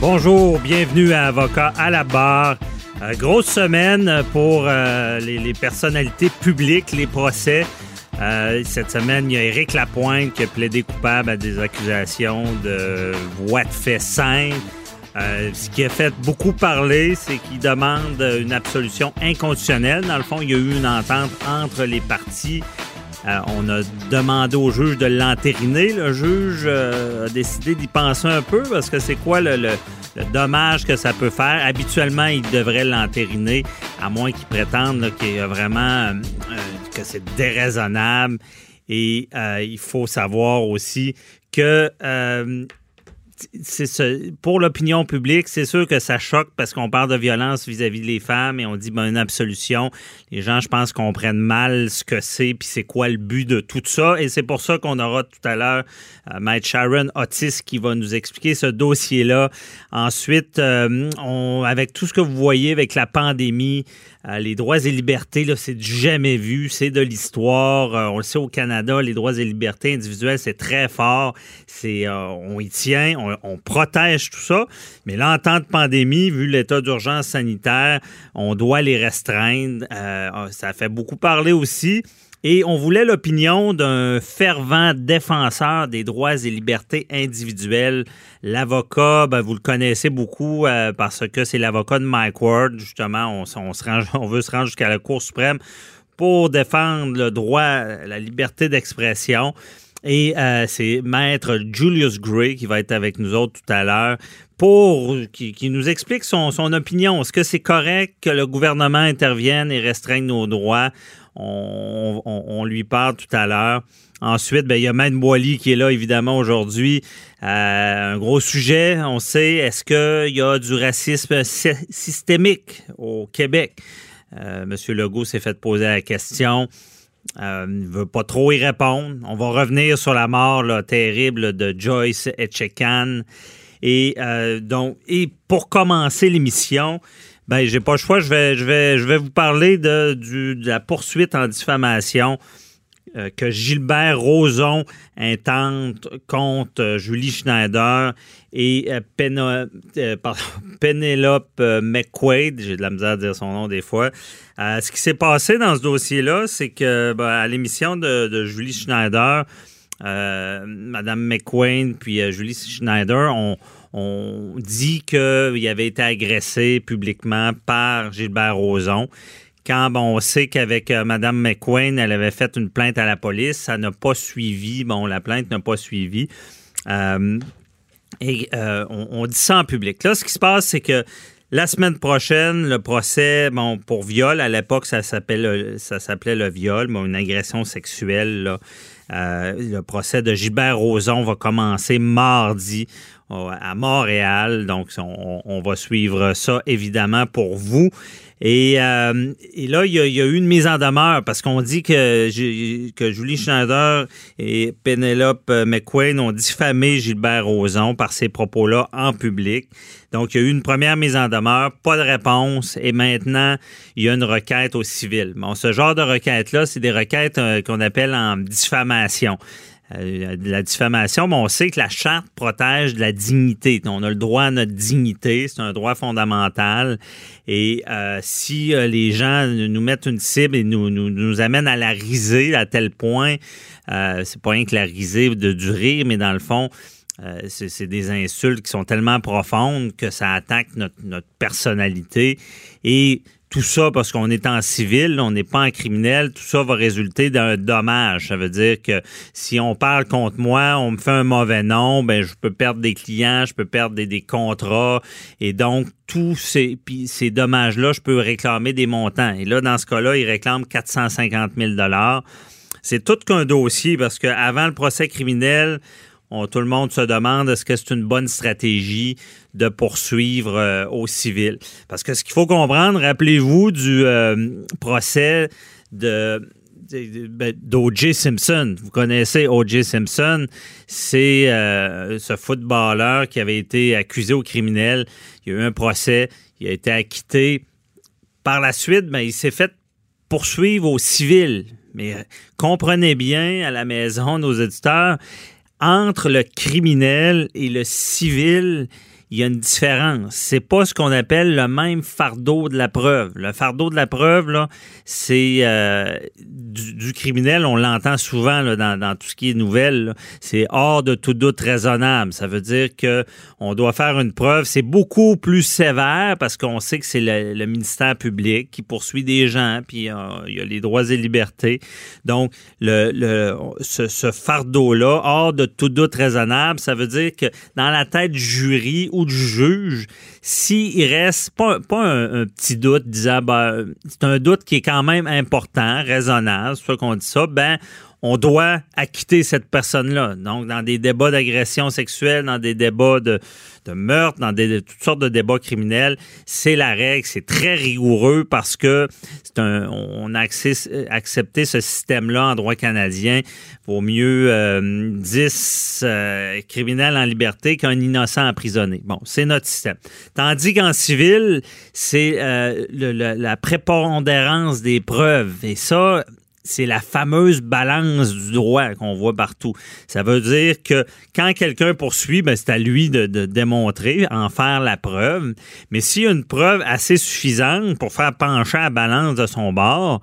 Bonjour, bienvenue à Avocat à la barre. Euh, grosse semaine pour euh, les, personnalités publiques, les procès. Euh, cette semaine, il y a Éric Lapointe qui a plaidé coupable à des accusations de voie de fait. Euh, ce qui a fait beaucoup parler, c'est qu'il demande une absolution inconditionnelle. Dans le fond, il y a eu une entente entre les parties. Euh, on a demandé au juge de l'entériner. Le juge euh, a décidé d'y penser un peu parce que c'est quoi le, dommage que ça peut faire. Habituellement, il devrait l'entériner, à moins qu'il prétende qu'il y a vraiment euh, que c'est déraisonnable. Et il faut savoir aussi que ce- pour l'opinion publique, c'est sûr que ça choque parce qu'on parle de violence vis-à-vis des femmes et on dit ben, une absolution. Les gens, je pense, comprennent mal ce que c'est puis c'est quoi le but de tout ça. Et c'est pour ça qu'on aura tout à l'heure euh, Sharon Otis qui va nous expliquer ce dossier-là. Ensuite, euh, avec tout ce que vous voyez avec la pandémie, euh, les droits et libertés, là, c'est jamais vu, c'est de l'histoire. Euh, on le sait au Canada, les droits et libertés individuelles, c'est très fort. C'est, on y tient, on, on protège tout ça. Mais là, en temps de pandémie, vu l'état d'urgence sanitaire, on doit les restreindre. Euh, ça fait beaucoup parler aussi. Et on voulait l'opinion d'un fervent défenseur des droits et libertés individuelles. L'avocat, ben, vous le connaissez beaucoup euh, parce que c'est l'avocat de Mike Ward. Justement, on, on veut se rendre jusqu'à la Cour suprême pour défendre le droit, la liberté d'expression. Et euh, c'est maître Julius Gray qui va être avec nous autres tout à l'heure pour qui, nous explique son, opinion. Est-ce que c'est correct que le gouvernement intervienne et restreigne nos droits? On, lui parle tout à l'heure. Ensuite, ben, il y a Maître Boily qui est là, évidemment, aujourd'hui. Euh, un gros sujet, on sait, est-ce qu'il y a du racisme sy- systémique au Québec? Euh, Monsieur Legault s'est fait poser la question. Euh, ne veut pas trop y répondre. On va revenir sur la mort terrible de Joyce Etchekan. Et euh, donc, et pour commencer l'émission, ben j'ai pas le choix. Je vais, vous parler de, la poursuite en diffamation que Gilbert Rozon intente contre euh, Julie Schneider et euh, euh, Penelope euh, McQuaid, j'ai de la misère à dire son nom des fois. Euh, ce qui s'est passé dans ce dossier-là, c'est que ben, à l'émission de, Julie Schneider, euh, Madame McQuaid puis euh, Julie Schneider ont on dit qu'il avait été agressé publiquement par Gilbert Rozon quand on sait qu'avec euh, Mme McQueen, elle avait fait une plainte à la police, ça n'a pas suivi. Bon, la plainte n'a pas suivi. Euh, et euh, on, dit ça en public. Là, ce qui se passe, c'est que la semaine prochaine, le procès, pour viol, à l'époque, ça s'appelait le, viol, une agression sexuelle. Le procès de Gilbert Rozon va commencer mardi à Montréal. Donc, on, va suivre ça évidemment pour vous. Et, euh, là, il y, a, eu une mise en demeure parce qu'on dit que Julie Schneider et Penelope McQueen ont diffamé Gilbert Rozon par ces propos-là en public. Donc, il y a eu une première mise en demeure, pas de réponse, et maintenant, il y a une requête au civil. Bon, ce genre de requête-là, c'est des requêtes euh, qu'on appelle en diffamation. Euh, de la diffamation, bon, on sait que la charte protège de la dignité. On a le droit à notre dignité, c'est un droit fondamental. Et euh, si euh, les gens nous mettent une cible et nous, nous, nous amènent à la riser à tel point, euh, c'est pas rien que la risée de du rire, mais dans le fond, Euh, c'est c'est des insultes qui sont tellement profondes que ça attaque notre, notre personnalité. Et tout ça, parce qu'on est en civil, on n'est pas en criminel, tout ça va résulter d'un dommage. Ça veut dire que si on parle contre moi, on me fait un mauvais nom, ben je peux perdre des clients, je peux perdre des, contrats. Et donc, tous ces, dommages-là, je peux réclamer des montants. Et là, dans ce cas-là, il réclame 450 000 C'est tout qu'un dossier parce qu'avant le procès criminel, tout le monde se demande est-ce que c'est une bonne stratégie de poursuivre euh, au civil? Parce que ce qu'il faut comprendre, rappelez-vous du euh, procès de ben, d'O.J. Simpson. Vous connaissez O.J. Simpson, c'est euh, ce footballeur qui avait été accusé au criminel. Il y a eu un procès, il a été acquitté. Par la suite, ben, il s'est fait poursuivre au civil. Mais comprenez bien à la maison, nos éditeurs, entre le criminel et le civil, il y a une différence. C'est pas ce qu'on appelle le même fardeau de la preuve. Le fardeau de la preuve, là, c'est euh, du, criminel, on l'entend souvent dans, dans tout ce qui est nouvelle. C'est hors de tout doute raisonnable. Ça veut dire que on doit faire une preuve. C'est beaucoup plus sévère parce qu'on sait que c'est le, ministère public qui poursuit des gens, puis euh, il y a les droits et libertés. Donc, le, le, ce, ce fardeau-là, hors de tout doute raisonnable, ça veut dire que dans la tête du jury ou du juge, s'il reste pas, pas un, petit doute disant ben, c'est un doute qui est quand même important, raisonnable, c'est qu'on dit ça, ben on doit acquitter cette personne-là. Donc, dans des débats d'agression sexuelle, dans des débats de, meurtre, dans des, de toutes sortes de débats criminels, c'est la règle. C'est très rigoureux parce que c'est un, on a accepté ce système-là en droit canadien. Vaut mieux euh, 10 euh, criminels en liberté qu'un innocent emprisonné. Bon, c'est notre système. Tandis qu'en civil, c'est euh, la prépondérance des preuves. Et ça, c'est la fameuse balance du droit qu'on voit partout. Ça veut dire que quand quelqu'un poursuit, ben, c'est à lui de, de démontrer, en faire la preuve. Mais s'il y a une preuve assez suffisante pour faire pencher la balance de son bord,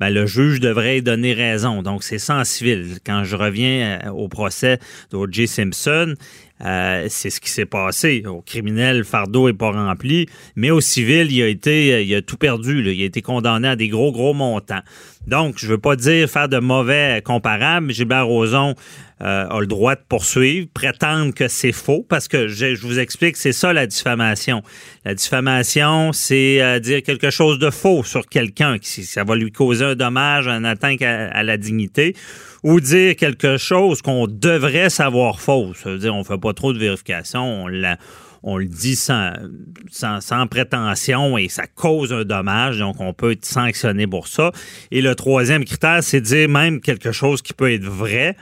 ben, le juge devrait donner raison. Donc, c'est en civil. Quand je reviens euh, au procès d'O.J. Simpson, euh, c'est ce qui s'est passé. Au criminel, le fardeau n'est pas rempli, mais au civil, il a été, euh, il a tout perdu. Il a été condamné à des gros, gros montants. Donc, je veux pas dire faire de mauvais comparables. Gilbert Rozon euh, a le droit de poursuivre, prétendre que c'est faux, parce que je, vous explique, c'est ça la diffamation. La diffamation, c'est euh, dire quelque chose de faux sur quelqu'un, ça va lui causer un dommage, un atteinte à, la dignité, ou dire quelque chose qu'on devrait savoir faux. Ça veut dire on fait pas trop de vérification, on le dit sans, prétention et ça cause un dommage, donc on peut être sanctionné pour ça. Et le troisième critère, c'est dire même quelque chose qui peut être vrai,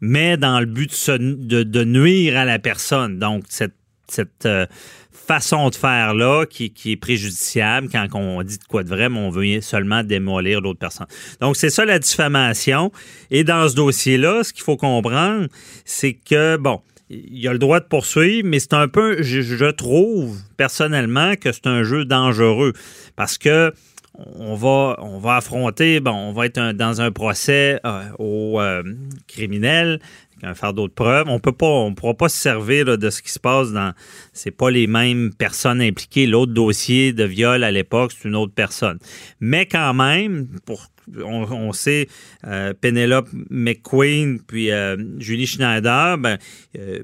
mais dans le but de, de, nuire à la personne. Donc, cette, cette euh, façon de faire là qui, qui est préjudiciable quand on dit de quoi de vrai, mais on veut seulement démolir l'autre personne. Donc, c'est ça la diffamation. Et dans ce dossier-là, ce qu'il faut comprendre, c'est que, bon, il a le droit de poursuivre, mais c'est un peu, je trouve personnellement que c'est un jeu dangereux parce que on va, on va affronter, bon, on va être dans un procès euh, au euh, criminel un fardeau de preuves. On peut pas, on pourra pas se servir de ce qui se passe dans. C'est pas les mêmes personnes impliquées. L'autre dossier de viol à l'époque, c'est une autre personne. Mais quand même, pour on, sait euh, Penelope McQueen puis euh, Julie Schneider, ben, euh,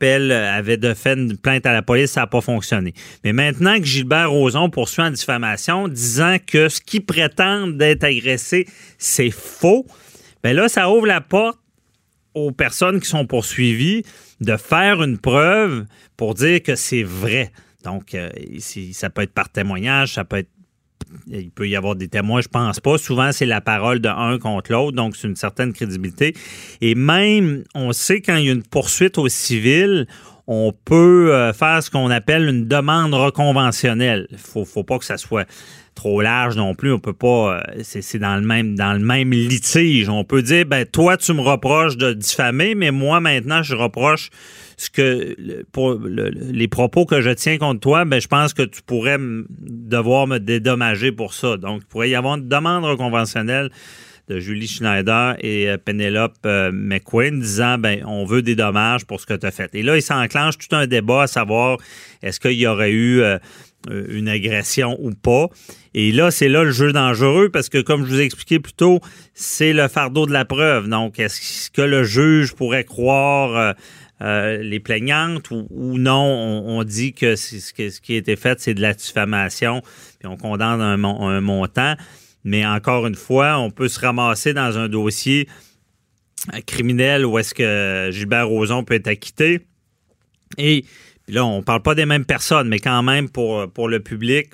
elle, avait de fait une plainte à la police, ça n'a pas fonctionné. Mais maintenant que Gilbert Rozon poursuit en diffamation, disant que ce qui prétendent d'être agressé, c'est faux, ben là, ça ouvre la porte aux personnes qui sont poursuivies de faire une preuve pour dire que c'est vrai. Donc, euh, ça peut être par témoignage, ça peut être il peut y avoir des témoins, je pense pas. Souvent, c'est la parole de un contre l'autre, donc c'est une certaine crédibilité. Et même, on sait quand il y a une poursuite au civil, on peut euh, faire ce qu'on appelle une demande reconventionnelle. Faut, faut pas que ça soit trop large non plus. On peut pas. euh, C'est dans le même dans le même litige. On peut dire ben toi tu me reproches de diffamer, mais moi maintenant je reproche ce que pour le- les propos que je tiens contre toi, ben je pense que tu pourrais devoir me dédommager pour ça. Donc il pourrait y avoir une demande reconventionnelle de Julie Schneider et euh, Penelope euh, McQueen disant ben on veut des dommages pour ce que tu as fait. Et là, il s'enclenche tout un débat à savoir est-ce qu'il y aurait eu euh, une agression ou pas. Et là, c'est là le jeu dangereux parce que, comme je vous ai expliqué plus tôt, c'est le fardeau de la preuve. Donc, est-ce que le juge pourrait croire les plaignantes ou, non? On, dit que ce, qui a été fait, c'est de la diffamation, puis on condamne un montant. Mais encore une fois, on peut se ramasser dans un dossier criminel où est-ce que Gilbert Rozon peut être acquitté. Et là, on ne parle pas des mêmes personnes, mais quand même pour, pour le public,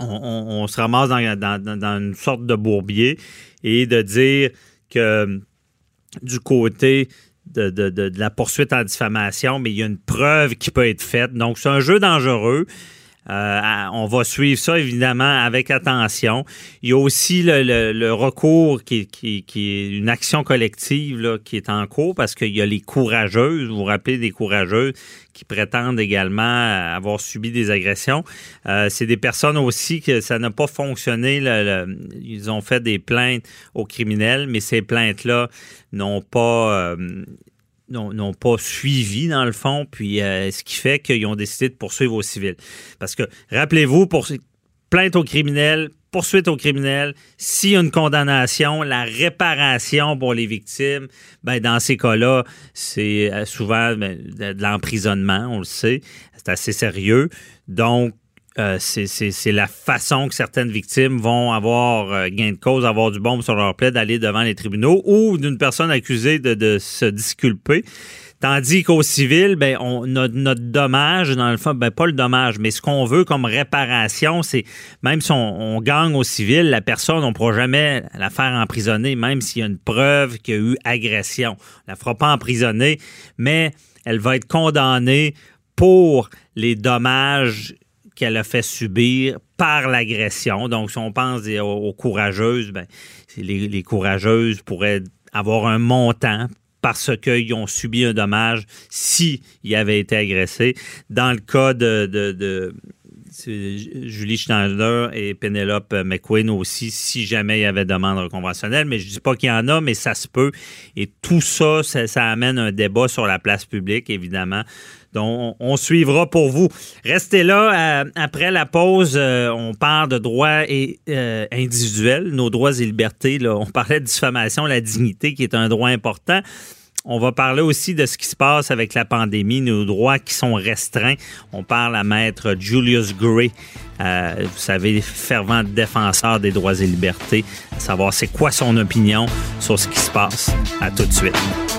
on, se ramasse dans, une sorte de bourbier et de dire que du côté de, de, la poursuite en diffamation, mais il y a une preuve qui peut être faite. Donc, c'est un jeu dangereux. Euh, on va suivre ça évidemment avec attention. Il y a aussi le, recours qui, est une action collective qui est en cours parce qu'il y a les courageuses, vous vous rappelez des courageuses qui prétendent également avoir subi des agressions. Euh, c'est des personnes aussi que ça n'a pas fonctionné. ils ont fait des plaintes aux criminels, mais ces plaintes-là n'ont pas... Euh, n'ont pas suivi dans le fond, puis euh, ce qui fait qu'ils ont décidé de poursuivre au civil. Parce que, rappelez-vous, plainte au criminel, poursuite au criminel, s'il y a une condamnation, la réparation pour les victimes, ben dans ces cas-là, c'est euh, souvent ben, de l'emprisonnement, on le sait, c'est assez sérieux. Donc, euh, c'est la façon que certaines victimes vont avoir euh, gain de cause, avoir du bombe sur leur plaie, d'aller devant les tribunaux ou d'une personne accusée de, se disculper. Tandis qu'au civil, ben, on, notre, dommage, dans le fond, ben, pas le dommage, mais ce qu'on veut comme réparation, c'est même si on, gagne au civil, la personne, on ne pourra jamais la faire emprisonner, même s'il y a une preuve qu'il y a eu agression. On la fera pas emprisonner, mais elle va être condamnée pour les dommages qu'elle a fait subir par l'agression. Donc, si on pense aux, courageuses, ben, les, courageuses pourraient avoir un montant parce qu'ils ont subi un dommage s'ils avaient été agressés. Dans le cas de, Julie Schneider et Penelope McQueen aussi, si jamais il y avait demande conventionnelle. Mais je ne dis pas qu'il y en a, mais ça se peut. Et tout ça, ça amène un débat sur la place publique, évidemment, donc, on, suivra pour vous. Restez là. Euh, après la pause, euh, on parle de droits et, euh, individuels, nos droits et libertés. On parlait de diffamation, la dignité qui est un droit important. On va parler aussi de ce qui se passe avec la pandémie, nos droits qui sont restreints. On parle à maître Julius Gray, vous savez, fervent défenseur des droits et libertés, à savoir c'est quoi son opinion sur ce qui se passe. À tout de suite.